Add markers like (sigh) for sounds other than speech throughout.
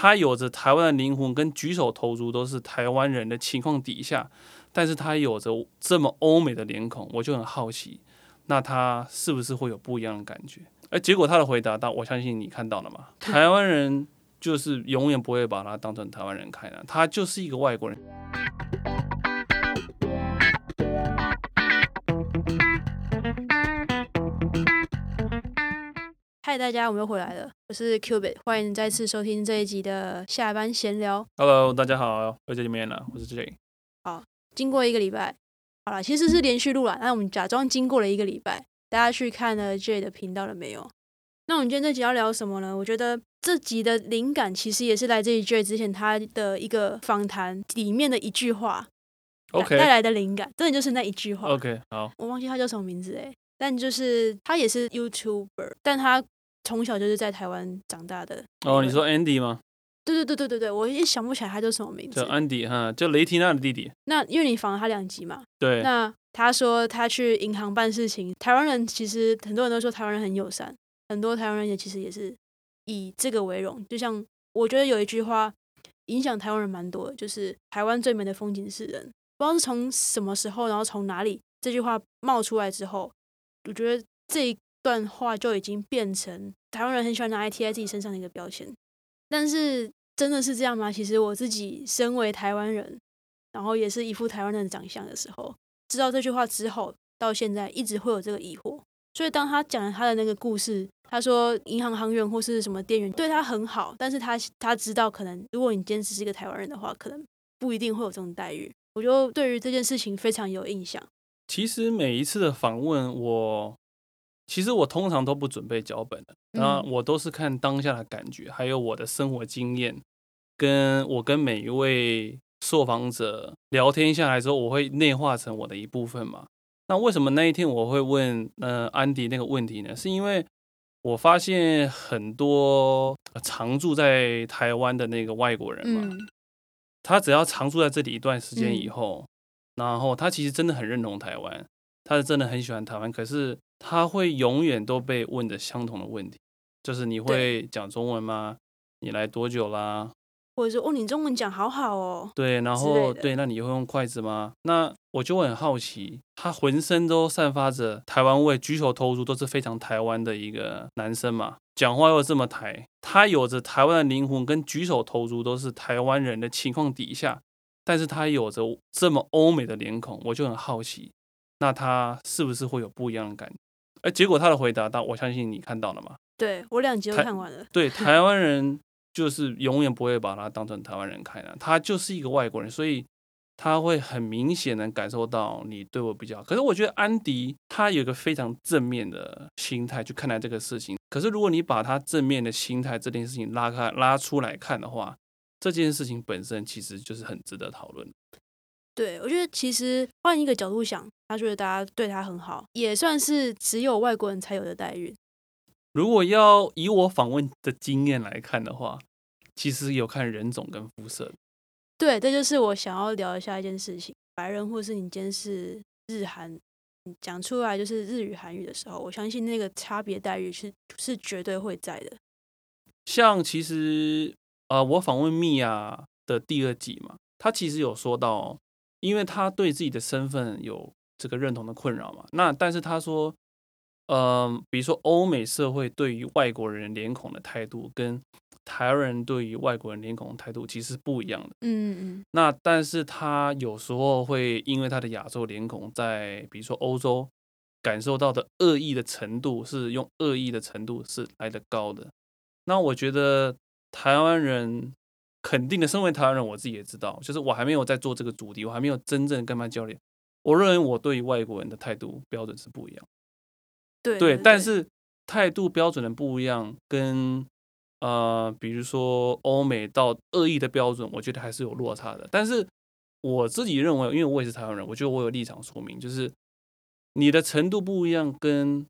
他有着台湾的灵魂，跟举手投足都是台湾人的情况底下，但是他有着这么欧美的脸孔，我就很好奇，那他是不是会有不一样的感觉？哎，结果他的回答，到我相信你看到了嘛？台湾人就是永远不会把他当成台湾人看的，他就是一个外国人。嗨，大家，我们又回来了，我是 Cubit，欢迎再次收听这一集的下班闲聊。Hello，大家好，又见面了，我是 J。好。经过一个礼拜，好了，其实是连续录了，那我们假装经过了一个礼拜，大家去看了 J 的频道了没有？那我们今天这集要聊什么呢？我觉得这集的灵感其实也是来自于 J 之前他的一个访谈里面的一句话带 OK 来的灵感，真的就是那一句话。OK，好，我忘记他叫什么名字哎，但就是他也是 YouTuber，但他从小就是在台湾长大的。哦，你说 Andy 吗？对对对对对对，我也想不起来他叫什么名字叫 Andy 哈，就雷提娜的弟弟。那因为你访了他两集嘛，对，那他说他去银行办事情，台湾人其实很多人都说台湾人很友善，很多台湾人也其实也是以这个为荣。就像我觉得有一句话影响台湾人蛮多的，就是台湾最美的风景是人。不知道是从什么时候，然后从哪里这句话冒出来之后，我觉得这一段话就已经变成台湾人很喜欢拿来贴在自己身上的一个标签。但是真的是这样吗？其实我自己身为台湾人，然后也是一副台湾人的长相的时候，知道这句话之后，到现在一直会有这个疑惑。所以当他讲了他的那个故事，他说银行行员或是什么店员对他很好，但是他他知道可能如果你今天只是一个台湾人的话，可能不一定会有这种待遇。我就对于这件事情非常有印象。其实每一次的访问，我其实我通常都不准备脚本的，那嗯我都是看当下的感觉，还有我的生活经验，跟我跟每一位受访者聊天下来之后，我会内化成我的一部分嘛。那为什么那一天我会问呃安迪那个问题呢？是因为我发现很多呃常住在台湾的那个外国人嘛，嗯他只要常住在这里一段时间以嗯后，然后他其实真的很认同台湾，他是真的很喜欢台湾，可是他会永远都被问的相同的问题，就是你会讲中文吗？你来多久啦？或者说哦，你中文讲好好哦，对，然后对，那你会用筷子吗？那我就会很好奇，他浑身都散发着台湾味，举手投足都是非常台湾的一个男生嘛，讲话又这么台，他有着台湾的灵魂，跟举手投足都是台湾人的情况底下，但是他有着这么欧美的脸孔，我就很好奇，那他是不是会有不一样的感觉？哎，结果他的回答，到我相信你看到了吗？对我两集都看完了。对，(laughs) 台湾人就是永远不会把他当成台湾人看的，他就是一个外国人，所以他会很明显的感受到你对我比较好。可是我觉得安迪他有一个非常正面的心态去看待这个事情。可是如果你把他正面的心态这件事情拉开拉出来看的话，这件事情本身其实就是很值得讨论。对，我觉得其实换一个角度想，他觉得大家对他很好，也算是只有外国人才有的待遇。如果要以我访问的经验来看的话，其实有看人种跟肤色的。对，这就是我想要聊一下一件事情。白人或是你今天是日韩，你讲出来就是日语、韩语的时候，我相信那个差别待遇是是绝对会在的。像其实呃，我访问米娅的第二季嘛，他其实有说到，因为他对自己的身份有这个认同的困扰嘛，那但是他说，嗯、比如说欧美社会对于外国人脸孔的态度，跟台湾人对于外国人脸孔的态度其实是不一样的。嗯嗯那但是他有时候会因为他的亚洲脸孔，在比如说欧洲感受到的恶意的程度，是用恶意的程度是来得高的。那我觉得台湾人肯定的，身为台湾人，我自己也知道，就是我还没有在做这个主题，我还没有真正跟他交流。我认为我对于外国人的态度标准是不一样。对对，但是态度标准的不一样，跟呃，比如说欧美到恶意的标准，我觉得还是有落差的。但是我自己认为，因为我也是台湾人，我觉得我有立场说明，就是你的程度不一样，跟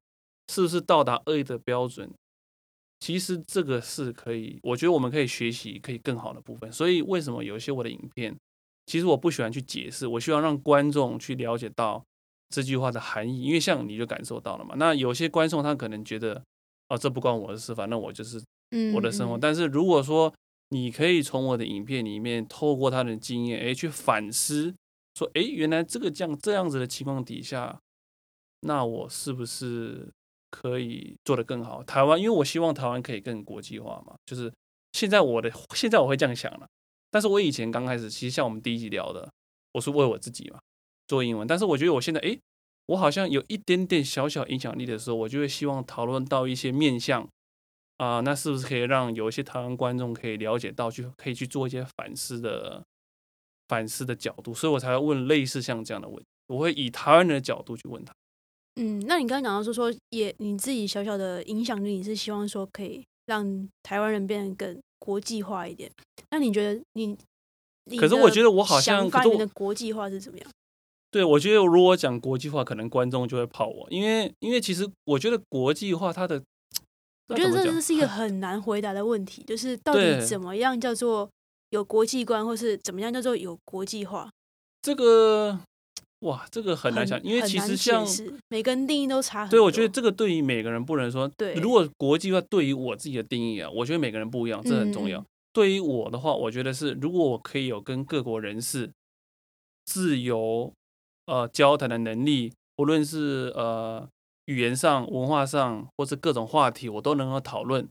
是不是到达恶意的标准，其实这个是可以，我觉得我们可以学习，可以更好的部分。所以为什么有一些我的影片，其实我不喜欢去解释，我希望让观众去了解到这句话的含义，因为像你就感受到了嘛。那有些观众他可能觉得，哦，这不关我的事，反正我就是嗯我的生活。嗯但是如果说你可以从我的影片里面透过他的经验，哎，去反思，说，哎，原来这个这样这样子的情况底下，那我是不是可以做得更好？台湾，因为我希望台湾可以更国际化嘛，就是现在我的现在我会这样想了，但是我以前刚开始，其实像我们第一集聊的，我是为我自己嘛做英文，但是我觉得我现在，哎，我好像有一点点小小影响力的时候，我就会希望讨论到一些面向。啊，那是不是可以让有一些台湾观众可以了解到，去可以去做一些反思的反思的角度？所以我才会问类似像这样的问题，我会以台湾人的角度去问他。嗯，那你刚刚讲到说说，也你自己小小的影响力，你是希望说可以让台湾人变得更国际化一点？那你觉得你？可是我觉得我好像，可是的国际化是怎么样？对，我觉得如果讲国际化，可能观众就会泡我，因为因为其实我觉得国际化它的。我觉得这是一个很难回答的问题，就是到底怎么样叫做有国际观，或是怎么样叫做有国际化？这个哇，这个很难想，因为其实像每个人定义都差很多。对，我觉得这个对于每个人不能说。对，如果国际化对于我自己的定义啊，我觉得每个人不一样，这很重要。对于我的话，我觉得是如果我可以有跟各国人士自由呃交谈的能力，无论是呃。语言上、文化上，或是各种话题，我都能够讨论。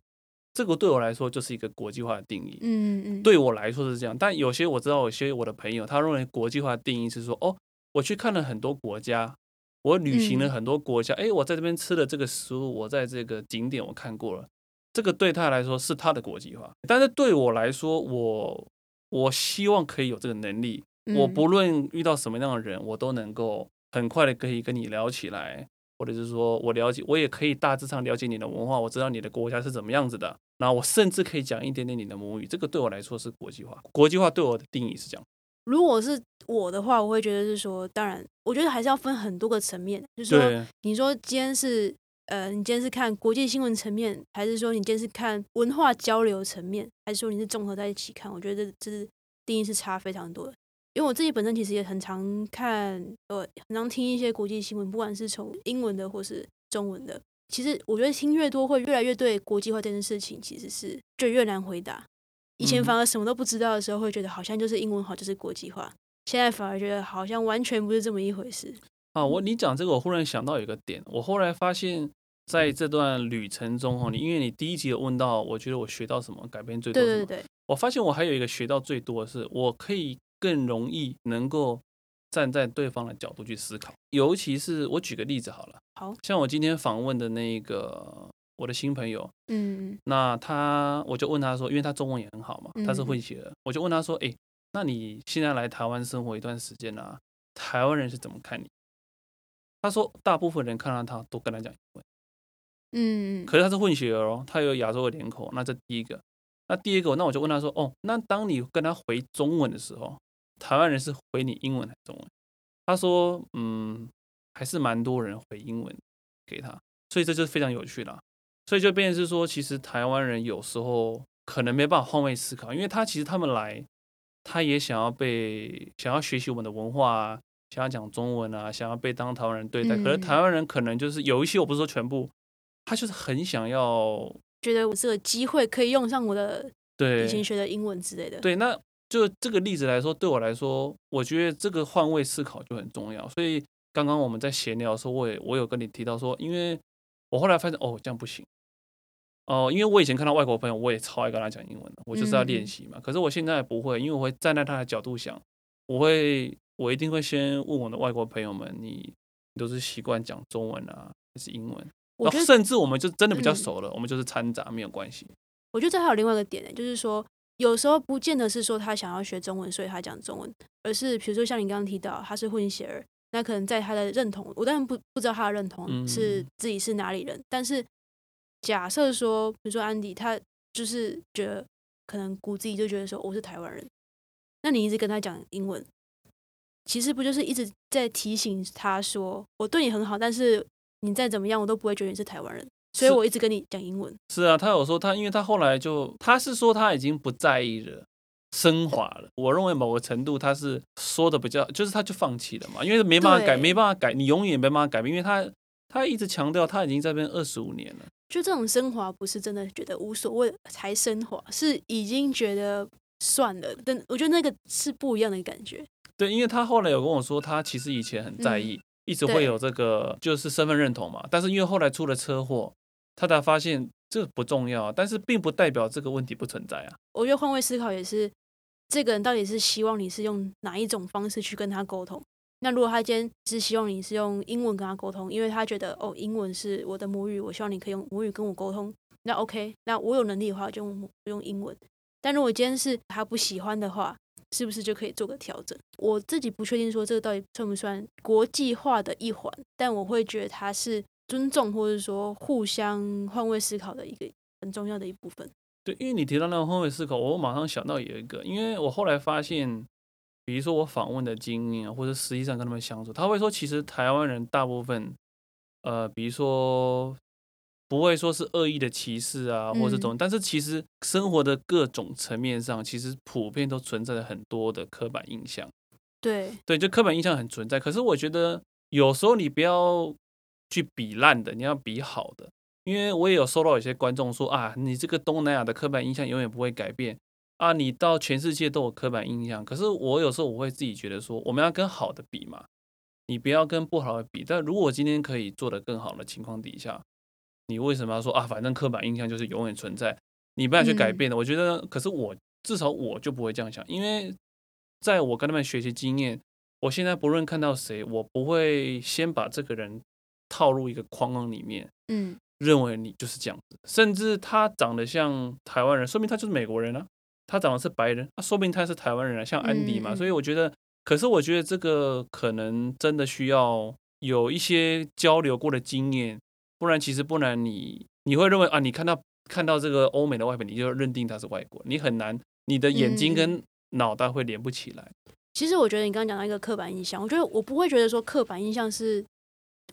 这个对我来说就是一个国际化的定义。嗯嗯，对我来说是这样。但有些我知道，有些我的朋友他认为国际化的定义是说，哦，我去看了很多国家，我旅行了很多国家，哎，我在这边吃的这个食物，我在这个景点我看过了，这个对他来说是他的国际化。但是对我来说，我我希望可以有这个能力，我不论遇到什么样的人，我都能够很快的可以跟你聊起来。或者是说我了解，我也可以大致上了解你的文化，我知道你的国家是怎么样子的。那我甚至可以讲一点点你的母语，这个对我来说是国际化。国际化对我的定义是这样。如果是我的话，我会觉得是说，当然，我觉得还是要分很多个层面。就是说，你说今天是呃，你今天是看国际新闻层面，还是说你今天是看文化交流层面，还是说你是综合在一起看？我觉得这是定义是差非常多的。因为我自己本身其实也很常看，呃，很常听一些国际新闻，不管是从英文的或是中文的。其实我觉得听越多，会越来越对国际化这件事情其实是就越难回答。以前反而什么都不知道的时候，会觉得好像就是英文好就是国际化，现在反而觉得好像完全不是这么一回事。啊，我你讲这个，我忽然想到有个点，我后来发现在这段旅程中，哈，你因为你第一集有问到，我觉得我学到什么，改变最多。对对对，我发现我还有一个学到最多的是，我可以。更容易能够站在对方的角度去思考，尤其是我举个例子好了，好像我今天访问的那个我的新朋友，嗯，那他我就问他说，因为他中文也很好嘛，他是混血的，我就问他说，哎，那你现在来台湾生活一段时间了，台湾人是怎么看你？他说，大部分人看到他都跟他讲英文，嗯，可是他是混血儿哦，他有亚洲的脸孔，那这第一个，那第二个，那我就问他说，哦，那当你跟他回中文的时候。台湾人是回你英文还是中文？他说，嗯，还是蛮多人回英文给他，所以这就是非常有趣啦。所以就变成是说，其实台湾人有时候可能没办法换位思考，因为他其实他们来，他也想要被想要学习我们的文化啊，想要讲中文啊，想要被当台湾人对待。可是台湾人可能就是有一些，我不是说全部，他就是很想要觉得我这个机会可以用上我的对以前学的英文之类的。对，那。就这个例子来说，对我来说，我觉得这个换位思考就很重要。所以刚刚我们在闲聊的时候，我也我有跟你提到说，因为我后来发现哦，这样不行哦，因为我以前看到外国朋友，我也超爱跟他讲英文的，我就是要练习嘛。可是我现在不会，因为我会站在他的角度想，我会我一定会先问我的外国朋友们，你都是习惯讲中文啊，还是英文？我觉得甚至我们就真的比较熟了，我们就是掺杂没有关系。我觉得这还有另外一个点呢，就是说。有时候不见得是说他想要学中文，所以他讲中文，而是比如说像你刚刚提到他是混血儿，那可能在他的认同，我当然不不知道他的认同是自己是哪里人，但是假设说，比如说安迪他就是觉得可能骨子里就觉得说我是台湾人，那你一直跟他讲英文，其实不就是一直在提醒他说我对你很好，但是你再怎么样我都不会觉得你是台湾人。所以我一直跟你讲英文。是啊，他有说他，因为他后来就他是说他已经不在意了，升华了。我认为某个程度他是说的比较，就是他就放弃了嘛，因为没办法改，没办法改，你永远没办法改变，因为他他一直强调他已经在这边二十五年了。就这种升华，不是真的觉得无所谓才升华，是已经觉得算了。但我觉得那个是不一样的感觉。对，因为他后来有跟我说，他其实以前很在意，一直会有这个就是身份认同嘛。但是因为后来出了车祸，他才发现这不重要，但是并不代表这个问题不存在啊。我觉得换位思考也是，这个人到底是希望你是用哪一种方式去跟他沟通。那如果他今天是希望你是用英文跟他沟通，因为他觉得哦，英文是我的母语，我希望你可以用母语跟我沟通，那 OK，那我有能力的话就用英文。但如果今天是他不喜欢的话，是不是就可以做个调整？我自己不确定说这个到底算不算国际化的一环，但我会觉得它是尊重或者说互相换位思考的一个很重要的一部分。对，因为你提到那个换位思考，我马上想到有一个，因为我后来发现。比如说我访问的经验，或者实际上跟他们相处，他会说，其实台湾人大部分，呃，比如说不会说是恶意的歧视啊，或者这种，但是其实生活的各种层面上，其实普遍都存在着很多的刻板印象。对对，就刻板印象很存在。可是我觉得有时候你不要去比烂的，你要比好的，因为我也有收到有些观众说啊，你这个东南亚的刻板印象永远不会改变。啊，你到全世界都有刻板印象，可是我有时候我会自己觉得说，我们要跟好的比嘛，你不要跟不好的比。但如果今天可以做得更好的情况底下，你为什么要说啊？反正刻板印象就是永远存在，你不要去改变的。我觉得，可是我至少我就不会这样想，因为在我跟他们学习经验，我现在不论看到谁，我不会先把这个人套入一个框框里面，嗯，认为你就是这样子，甚至他长得像台湾人，说明他就是美国人啊。他长得是白人，那说明他是台湾人啊，像安迪嘛，所以我觉得，可是我觉得这个可能真的需要有一些交流过的经验，不然其实不然你你会认为啊，你看到看到这个欧美的外表，你就认定他是外国，你很难，你的眼睛跟脑袋会连不起来。其实我觉得你刚刚讲到一个刻板印象，我觉得我不会觉得说刻板印象是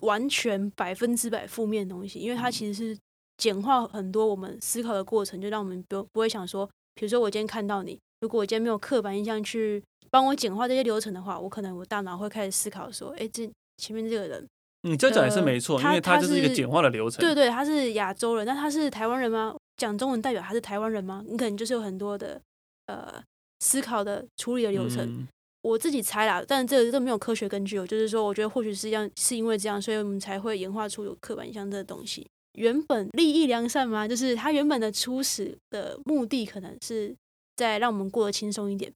完全百分之百负面的东西，因为它其实是简化很多我们思考的过程，就让我们不不会想说。比如说，我今天看到你，如果我今天没有刻板印象去帮我简化这些流程的话，我可能我大脑会开始思考说，哎，这前面这个人，你这讲也是没错，因为他就是一个简化的流程。对对，他是亚洲人，那他是台湾人吗？讲中文代表他是台湾人吗？你可能就是有很多的呃思考的处理的流程。我自己猜啦，但这个都没有科学根据哦。就是说，我觉得或许是这样，是因为这样，所以我们才会演化出有刻板印象这个东西。原本利益良善吗？就是他原本的初始的目的可能是在让我们过得轻松一点，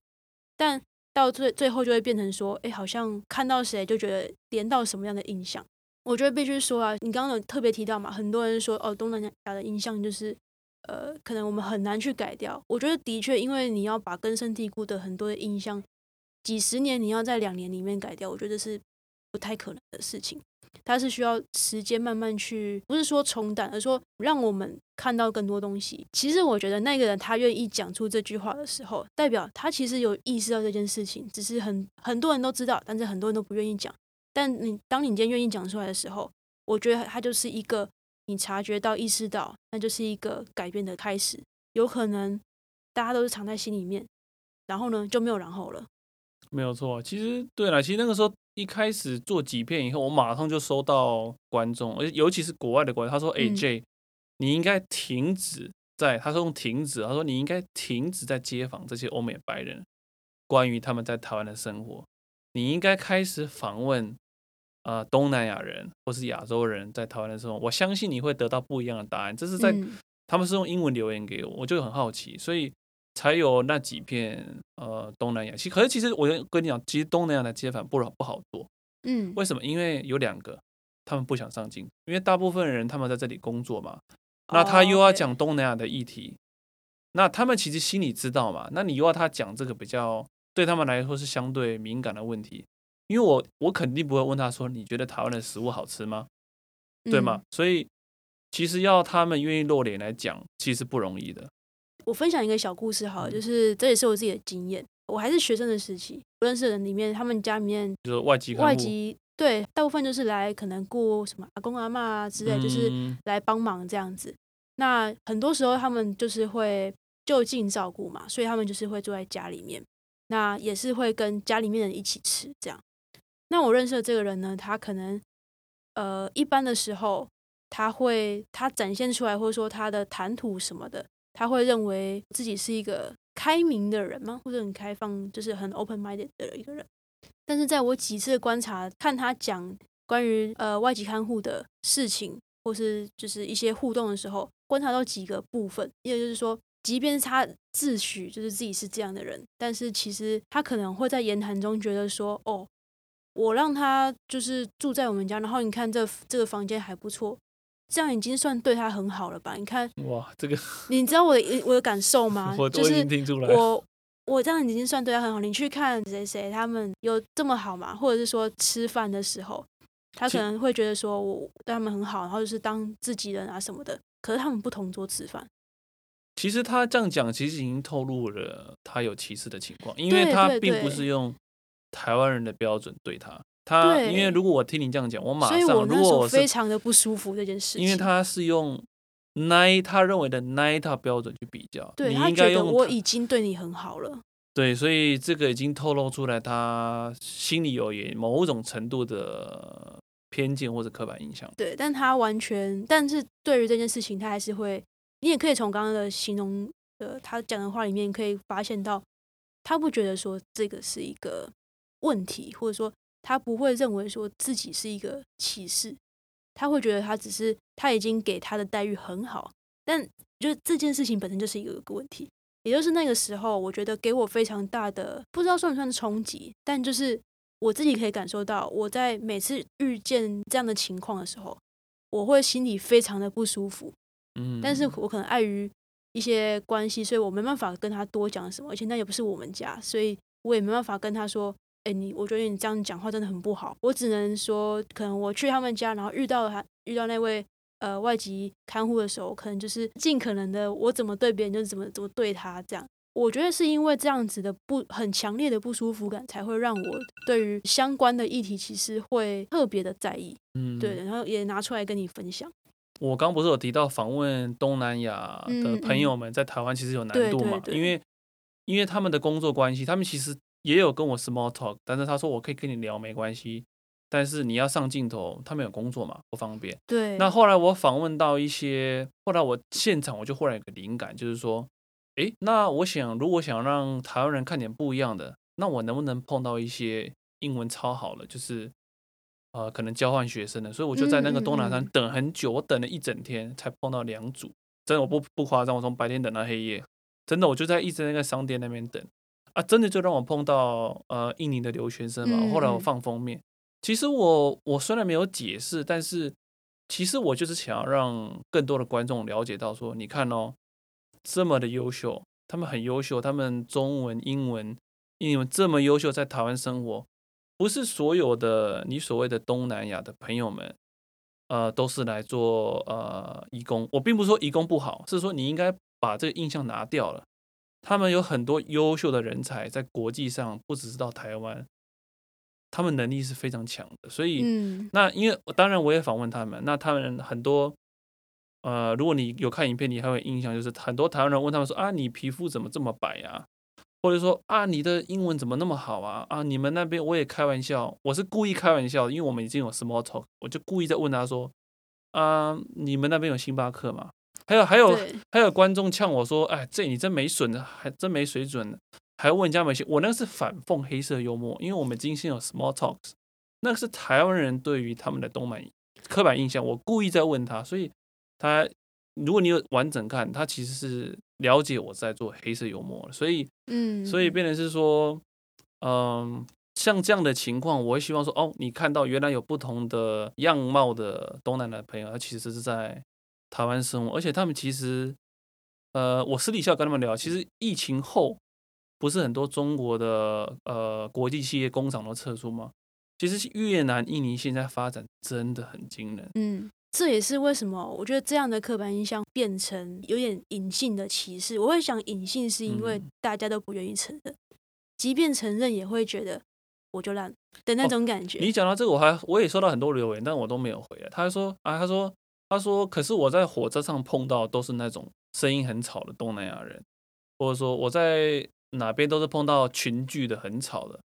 但到最最后就会变成说，哎，好像看到谁就觉得连到什么样的印象。我觉得必须说啊，你刚刚有特别提到嘛，很多人说哦，东南亚的印象就是呃，可能我们很难去改掉。我觉得的确，因为你要把根深蒂固的很多的印象，几十年你要在两年里面改掉，我觉得是不太可能的事情。它是需要时间慢慢去，不是说冲淡，而说让我们看到更多东西。其实我觉得那个人他愿意讲出这句话的时候，代表他其实有意识到这件事情，只是很很多人都知道，但是很多人都不愿意讲。但你当你今天愿意讲出来的时候，我觉得它就是一个你察觉到、意识到，那就是一个改变的开始。有可能大家都是藏在心里面，然后呢就没有然后了。没有错，其实对了，其实那个时候。一开始做几片以后，我马上就收到观众，尤其是国外的观众，他说：“AJ，你应该停止在……他说用停止，他说你应该停止在街访这些欧美白人，关于他们在台湾的生活，你应该开始访问呃东南亚人或是亚洲人在台湾的生活。我相信你会得到不一样的答案。这是在他们是用英文留言给我，我就很好奇，所以。”才有那几片呃东南亚，其可是其实我跟你讲，其实东南亚的街访不好不好做，嗯，为什么？因为有两个，他们不想上镜，因为大部分人他们在这里工作嘛，那他又要讲东南亚的议题，那他们其实心里知道嘛，那你又要他讲这个比较对他们来说是相对敏感的问题，因为我我肯定不会问他说你觉得台湾的食物好吃吗？对吗？所以其实要他们愿意露脸来讲，其实不容易的。我分享一个小故事，好，就是这也是我自己的经验。我还是学生的时期，我认识的人里面，他们家里面就是外籍外籍，对，大部分就是来可能雇什么阿公阿妈啊之类，就是来帮忙这样子。那很多时候他们就是会就近照顾嘛，所以他们就是会住在家里面，那也是会跟家里面人一起吃这样。那我认识的这个人呢，他可能呃一般的时候他会他展现出来，或者说他的谈吐什么的，他会认为自己是一个开明的人吗？或者很开放，就是很 open minded 的一个人。但是在我几次观察，看他讲关于呃外籍看护的事情，或是就是一些互动的时候，观察到几个部分，一个就是说，即便是他自诩就是自己是这样的人，但是其实他可能会在言谈中觉得说，哦，我让他就是住在我们家，然后你看这这个房间还不错，这样已经算对他很好了吧？你看，哇，这个你知道我的我的感受 (laughs) 吗？我我已就是经听出来了。我我这样已经算对他很好。你去看谁谁他们有这么好吗？或者是说吃饭的时候，他可能会觉得说我对他们很好，然后就是当自己人啊什么的。可是他们不同桌吃饭，其实他这样讲，其实已经透露了他有歧视的情况，因为他并不是用台湾人的标准对他。他因为如果我听你这样讲，我马上如果我非常的不舒服这件事情。因为他是用那一他认为的那一套标准去比较，对他觉得我已经对你很好了，对，所以这个已经透露出来，他心里有也某种程度的偏见或者刻板印象。对，但他完全，但是对于这件事情，他还是会，你也可以从刚刚的形容的他讲的话里面，可以发现到，他不觉得说这个是一个问题，或者说他不会认为说自己是一个歧视，他会觉得他只是他已经给他的待遇很好，但就这件事情本身就是一个个问题，也就是那个时候，我觉得给我非常大的不知道算不算冲击，但就是我自己可以感受到，我在每次遇见这样的情况的时候，我会心里非常的不舒服。嗯，但是我可能碍于一些关系，所以我没办法跟他多讲什么，而且那也不是我们家，所以我也没办法跟他说，哎、你我觉得你这样讲话真的很不好。我只能说，可能我去他们家，然后遇到他遇到那位呃外籍看护的时候，可能就是尽可能的，我怎么对别人就怎么怎么对他这样。我觉得是因为这样子的不很强烈的不舒服感，才会让我对于相关的议题其实会特别的在意，嗯对，然后也拿出来跟你分享。我刚不是有提到访问东南亚的朋友们在台湾其实有难度嘛？对对因为因为他们的工作关系，他们其实也有跟我 small talk，但是他说我可以跟你聊没关系，但是你要上镜头，他们有工作嘛，不方便。对，那后来我访问到一些，后来我现场我就忽然有个灵感，就是说，诶，那我想如果想让台湾人看点不一样的，那我能不能碰到一些英文超好了，就是呃可能交换学生的，所以我就在那个东南山嗯。等很久，我等了一整天才碰到两组，真的我不不夸张，我从白天等到黑夜，真的我就在一直在那个商店那边等啊，真的就让我碰到呃印尼的留学生嘛，后来我放封面。其实我我虽然没有解释，但是其实我就是想要让更多的观众了解到说，你看哦，这么的优秀，他们很优秀，他们中文、英文、英文这么优秀，在台湾生活，不是所有的你所谓的东南亚的朋友们，呃，都是来做呃义工。我并不是说义工不好，是说你应该把这个印象拿掉了。他们有很多优秀的人才，在国际上不只是到台湾，他们能力是非常强的，所以。嗯，那因为当然我也访问他们，那他们很多，呃，如果你有看影片，你还会印象就是很多台湾人问他们说啊，你皮肤怎么这么白啊？或者说啊，你的英文怎么那么好啊？啊，你们那边我也开玩笑，我是故意开玩笑，因为我们已经有 small talk，我就故意在问他说啊，你们那边有星巴克吗？还有还有对，还有观众呛我说，哎，这你真没损的，还真没水准的，还问人家没信，我那个是反讽黑色幽默，因为我们今天有 small talks，那个是台湾人对于他们的东南刻板印象，我故意在问他，所以他如果你有完整看，他其实是了解我在做黑色幽默的，所以嗯，所以变成是说，嗯，像这样的情况，我会希望说，哦，你看到原来有不同的样貌的东南亚的朋友，他其实是在台湾生活，而且他们其实，呃，我私底下跟他们聊，其实疫情后不是很多中国的呃国际企业工厂都撤出吗？其实越南、印尼现在发展真的很惊人。嗯，这也是为什么我觉得这样的刻板印象变成有点隐性的歧视。我会想隐性是因为嗯大家都不愿意承认，即便承认也会觉得我就烂的那哦种感觉。你讲到这个，我还我也收到很多留言，但我都没有回来。他说啊，他说他说，可是我在火车上碰到都是那种声音很吵的东南亚人，或者说我在哪边都是碰到群聚的很吵的。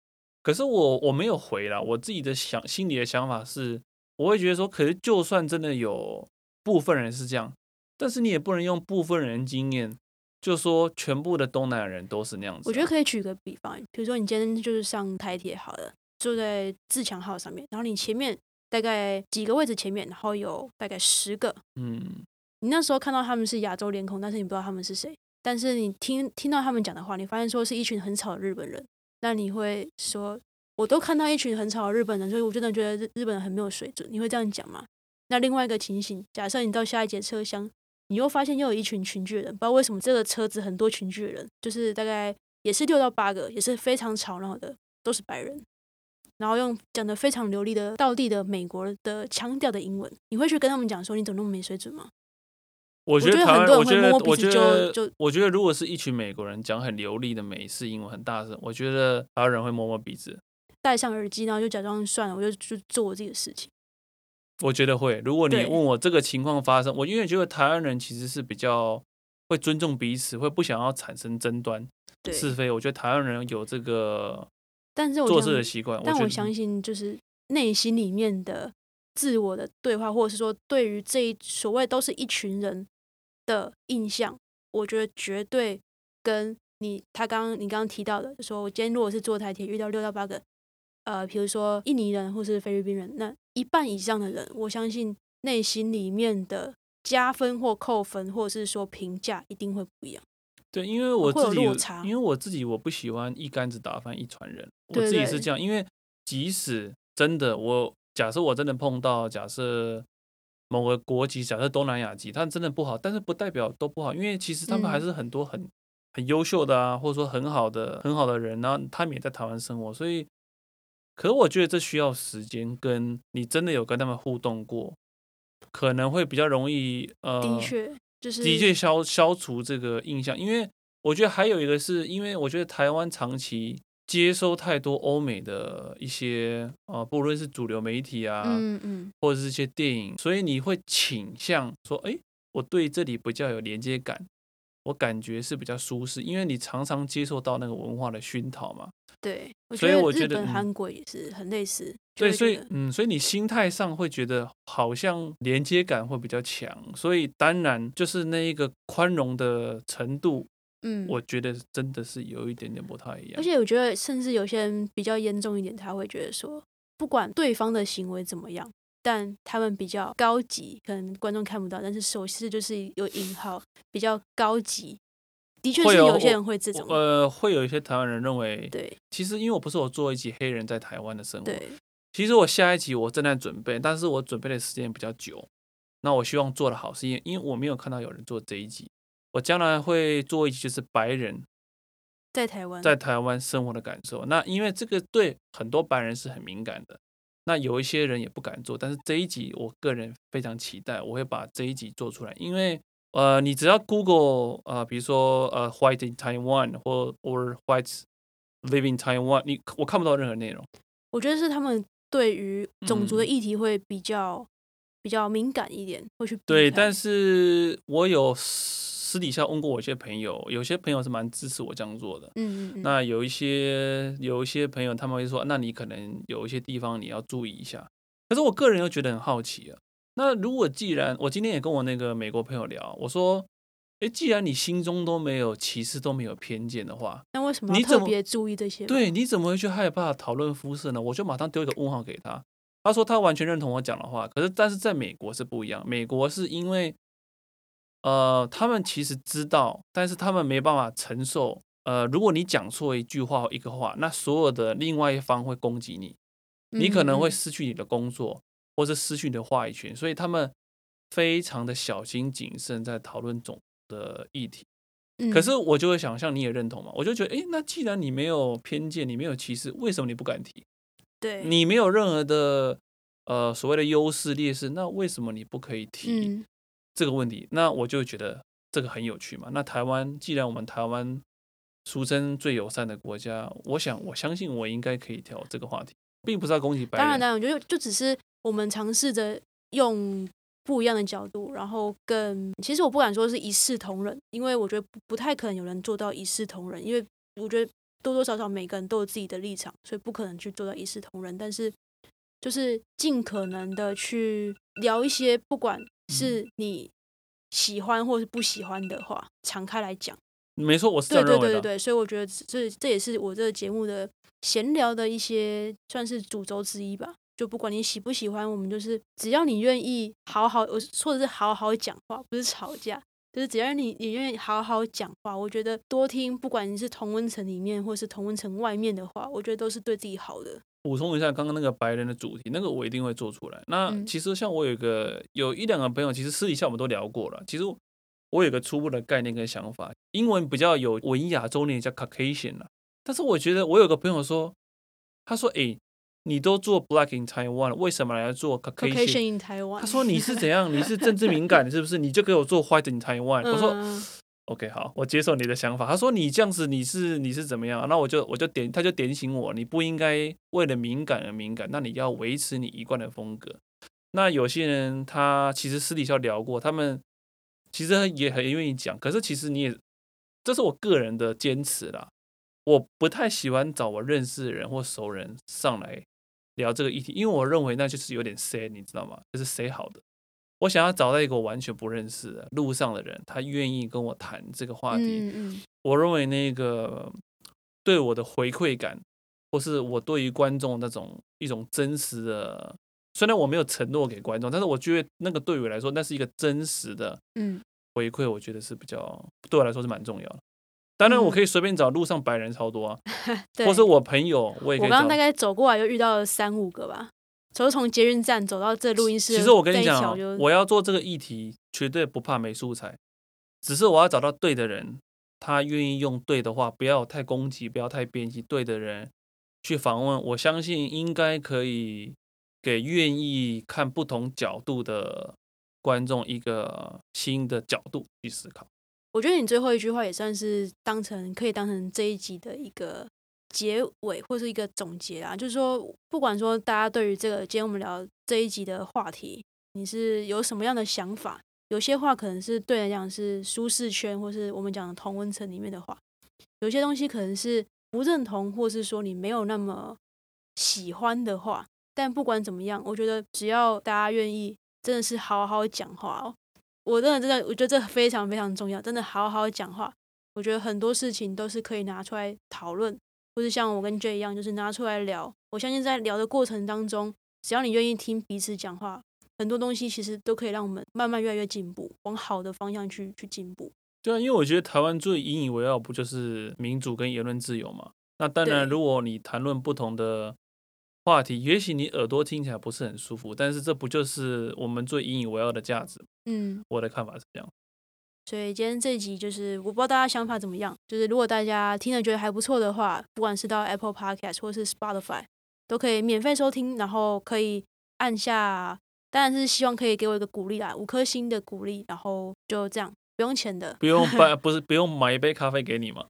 可是我我没有回啦，我自己的想心里的想法是，我会觉得说，可是就算真的有部分人是这样，但是你也不能用部分人经验就说全部的东南亚人都是那样子。我觉得可以举个比方，比如说你今天就是上台铁好了，坐在自强号上面，然后你前面大概几个位置前面，然后有大概十个，嗯，你那时候看到他们是亚洲脸孔，但是你不知道他们是谁。但是你听听到他们讲的话，你发现说是一群很吵的日本人，那你会说，我都看到一群很吵的日本人，所以我真的觉得日日本人很没有水准。你会这样讲吗？那另外一个情形，假设你到下一节车厢，你又发现又有一群群聚的人，不知道为什么这个车子很多群聚的人，就是大概也是六到八个，也是非常吵闹的，都是白人，然后用讲的非常流利的道地的美国的腔调的英文，你会去跟他们讲说你怎么那么没水准吗？我觉觉得台湾，很多人会我觉得摸摸鼻子就就我觉得如果是一群美国人讲很流利的美式英文很大声，我觉得台湾人会摸摸鼻子。戴上耳机，然后就假装算了，我就就做我自己的事情。我觉得会。如果你对问我这个情况发生，我因为觉得台湾人其实是比较会尊重彼此，会不想要产生争端，是非。我觉得台湾人有这个但是我做事的习惯。但我相信，就是内心里面的自我的对话，或者是说对于这一所谓都是一群人的印象，我觉得绝对跟你他刚刚你刚刚提到的，就说我今天如果是坐台铁遇到六到八个，呃，比如说印尼人或是菲律宾人，那一半以上的人，我相信内心里面的加分或扣分，或者是说评价一定会不一样。对，因为我自己因为我自己我不喜欢一竿子打翻一船人，我自己是这样。因为即使真的我假设我真的碰到假设某个国籍，假设东南亚籍，他真的不好，但是不代表都不好，因为其实他们还嗯是很多很、很优秀的啊，或者说很好的很好的人，然后他们也在台湾生活，所以，可是我觉得这需要时间，跟你真的有跟他们互动过，可能会比较容易呃，的确，就是的确消消除这个印象，因为我觉得还有一个是因为我觉得台湾长期接收太多欧美的一些呃，不论是主流媒体啊，嗯嗯，或者是一些电影，所以你会倾向说，哎，我对这里比较有连接感，我感觉是比较舒适，因为你常常接受到那个文化的熏陶嘛。对，所以觉得日本、我觉得嗯韩国也是很类似。对，所以嗯，所以你心态上会觉得好像连接感会比较强，所以当然就是那一个宽容的程度，嗯，我觉得真的是有一点点不太一样。而且我觉得，甚至有些人比较严重一点，他会觉得说，不管对方的行为怎么样，但他们比较高级，可能观众看不到，但是手势就是有引号，比较高级。的确是有些人会这种，呃，会有一些台湾人认为，对其实因为我不是我做一集黑人在台湾的生活，对，其实我下一集我正在准备，但是我准备的时间比较久。那我希望做的好，是因为因为我没有看到有人做这一集，我将来会做一集就是白人在台湾，在台湾生活的感受。那因为这个对很多白人是很敏感的，那有一些人也不敢做，但是这一集我个人非常期待，我会把这一集做出来，因为呃，你只要 Google 呃，比如说呃，White in Taiwan 或 or White live in Taiwan，你我看不到任何内容。我觉得是他们对于种族的嗯议题会比较、比较敏感一点，会去避对，但是我有私底下问过我一些朋友，有些朋友是蛮支持我这样做的。嗯嗯嗯，那有一些有一些朋友他们会说，那你可能有一些地方你要注意一下。可是我个人又觉得很好奇啊。那如果既然我今天也跟我那个美国朋友聊，我说，诶，既然你心中都没有歧视，都没有偏见的话，那为什么你特别注意这些？，对，你怎么会去害怕讨论肤色呢？我就马上丢一个问号给他。他说他完全认同我讲的话，可是但是在美国是不一样，美国是因为，呃，他们其实知道，但是他们没办法承受。呃，如果你讲错一句话或一个话，那所有的另外一方会攻击你，你可能会嗯失去你的工作，或者失去你的话语权，所以他们非常的小心谨慎在讨论种的议题。嗯可是我就会想，象你也认同嘛，我就觉得，诶，那既然你没有偏见，你没有歧视，为什么你不敢提？对，你没有任何的呃所谓的优势劣势，那为什么你不可以提嗯这个问题？那我就觉得这个很有趣嘛。那台湾既然我们台湾俗称最友善的国家，我想我相信我应该可以聊这个话题，并不是要攻击白人。当然，当然，我觉得就只是我们尝试着用不一样的角度，然后更其实我不敢说是一视同仁，因为我觉得不不太可能有人做到一视同仁，因为我觉得多多少少每个人都有自己的立场，所以不可能去做到一视同仁。但是就是尽可能的去聊一些不管是你喜欢或是不喜欢的话，敞开来讲。没错，我是这对。对对对对，所以我觉得这这也是我这个节目的闲聊的一些算是主轴之一吧。就不管你喜不喜欢，我们就是只要你愿意好好，我说的是好好讲话，不是吵架。就是只要你你愿意好好讲话，我觉得多听，不管你是同温层里面或是同温层外面的话，我觉得都是对自己好的。补充一下刚刚那个白人的主题，那个我一定会做出来。那嗯其实像我有一个有一两个朋友，其实私底下我们都聊过了。其实我有个初步的概念跟想法，英文比较有文雅中念叫 Caucasian 啦。但是我觉得我有个朋友说，他说：“诶，你都做 Black in Taiwan，为什么来做 Caucasian？” In Taiwan，他说：“你是怎样？(laughs) 你是政治敏感是不是？你就给我做 White in Taiwan。”我说嗯：“OK，好，我接受你的想法。”他说：“你这样子，你是你是怎么样？”那我就我就点，他就点醒我，你不应该为了敏感而敏感，那你要维持你一贯的风格。那有些人他其实私底下聊过，他们其实也很愿意讲，可是其实你也，这是我个人的坚持啦。我不太喜欢找我认识的人或熟人上来聊这个议题，因为我认为那就是有点 say，你知道吗？就是 say 好的。我想要找到一个我完全不认识的路上的人，他愿意跟我谈这个话题，嗯嗯我认为那个对我的回馈感，或是我对于观众那种一种真实的，虽然我没有承诺给观众，但是我觉得那个对我来说，那是一个真实的嗯回馈，我觉得是比较对我来说是蛮重要的。当然，我可以随便找路上白人超多啊。(laughs) 或是我朋友，我也可以我刚刚大。概走过来就遇到了三五个吧，从从捷运站走到这录音室，其实我跟你这一讲哦、条就我要做这个议题，绝对不怕没素材，只是我要找到对的人，他愿意用对的话，不要太攻击，不要太编辑，对的人去访问，我相信应该可以给愿意看不同角度的观众一个新的角度去思考。我觉得你最后一句话也算是当成可以当成这一集的一个结尾或是一个总结啊。就是说，不管说大家对于这个今天我们聊这一集的话题，你是有什么样的想法？有些话可能是对你来讲是舒适圈，或是我们讲的同温层里面的话；有些东西可能是不认同，或是说你没有那么喜欢的话。但不管怎么样，我觉得只要大家愿意，真的是好好讲话哦。我真的真的，我觉得这非常非常重要，真的好好讲话。我觉得很多事情都是可以拿出来讨论，或是像我跟 J 一样，就是拿出来聊。我相信在聊的过程当中，只要你愿意听彼此讲话，很多东西其实都可以让我们慢慢越来越进步，往好的方向去去进步。对啊，因为我觉得台湾最引以为傲不就是民主跟言论自由嘛？那当然，如果你谈论不同的话题，也许你耳朵听起来不是很舒服，但是这不就是我们最引以为傲的价值？嗯，我的看法是这样。所以今天这一集就是我不知道大家想法怎么样，就是如果大家听了觉得还不错的话，不管是到 Apple Podcast 或是 Spotify，都可以免费收听，然后可以按下，当然是希望可以给我一个鼓励啦，五颗星的鼓励，然后就这样，不用钱的。不用买，不是不用买一杯咖啡给你吗？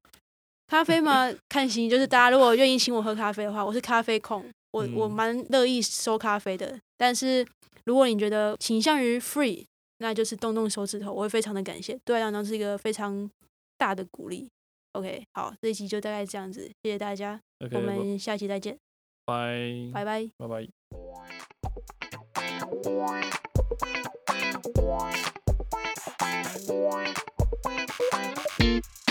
咖啡吗？(laughs) 看心，就是大家如果愿意请我喝咖啡的话，我是咖啡控，我我嗯蛮乐意收咖啡的。但是如果你觉得倾向于 free，那就是动动手指头，我会非常的感谢，对我来讲是一个非常大的鼓励。OK，好，这一集就大概这样子，谢谢大家我们下期再见，拜拜拜。拜拜。Bye.